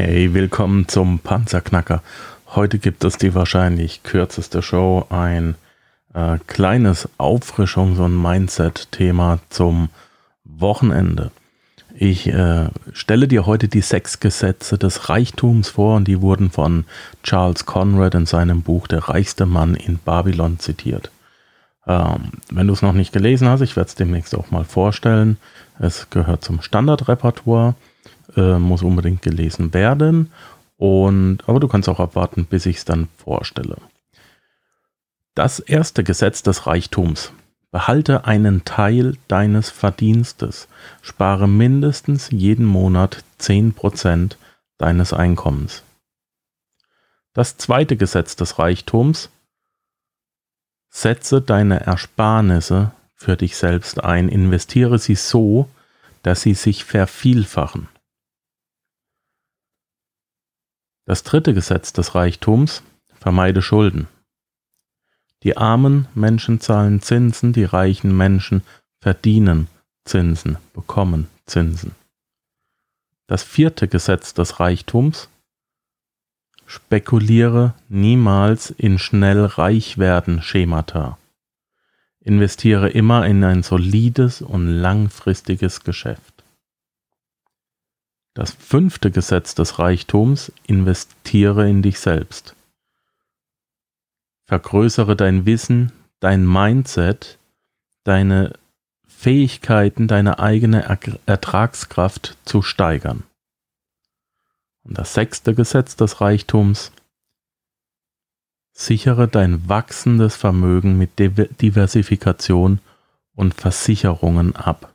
Hey, willkommen zum Panzerknacker. Heute gibt es die wahrscheinlich kürzeste Show, ein äh, kleines Auffrischungs- und Mindset-Thema zum Wochenende. Ich äh, stelle dir heute die sechs Gesetze des Reichtums vor und die wurden von Charles Conrad in seinem Buch Der reichste Mann in Babylon zitiert. Ähm, wenn du es noch nicht gelesen hast, ich werde es demnächst auch mal vorstellen. Es gehört zum Standardrepertoire äh, muss unbedingt gelesen werden. Und, aber du kannst auch abwarten, bis ich es dann vorstelle. Das erste Gesetz des Reichtums. Behalte einen Teil deines Verdienstes. Spare mindestens jeden Monat 10% deines Einkommens. Das zweite Gesetz des Reichtums. Setze deine Ersparnisse für dich selbst ein. Investiere sie so, dass sie sich vervielfachen. Das dritte Gesetz des Reichtums vermeide Schulden. Die armen Menschen zahlen Zinsen, die reichen Menschen verdienen Zinsen, bekommen Zinsen. Das vierte Gesetz des Reichtums Spekuliere niemals in schnell reich werden Schemata. Investiere immer in ein solides und langfristiges Geschäft. Das fünfte Gesetz des Reichtums, investiere in dich selbst. Vergrößere dein Wissen, dein Mindset, deine Fähigkeiten, deine eigene Ertragskraft zu steigern. Und das sechste Gesetz des Reichtums, sichere dein wachsendes Vermögen mit Diversifikation und Versicherungen ab.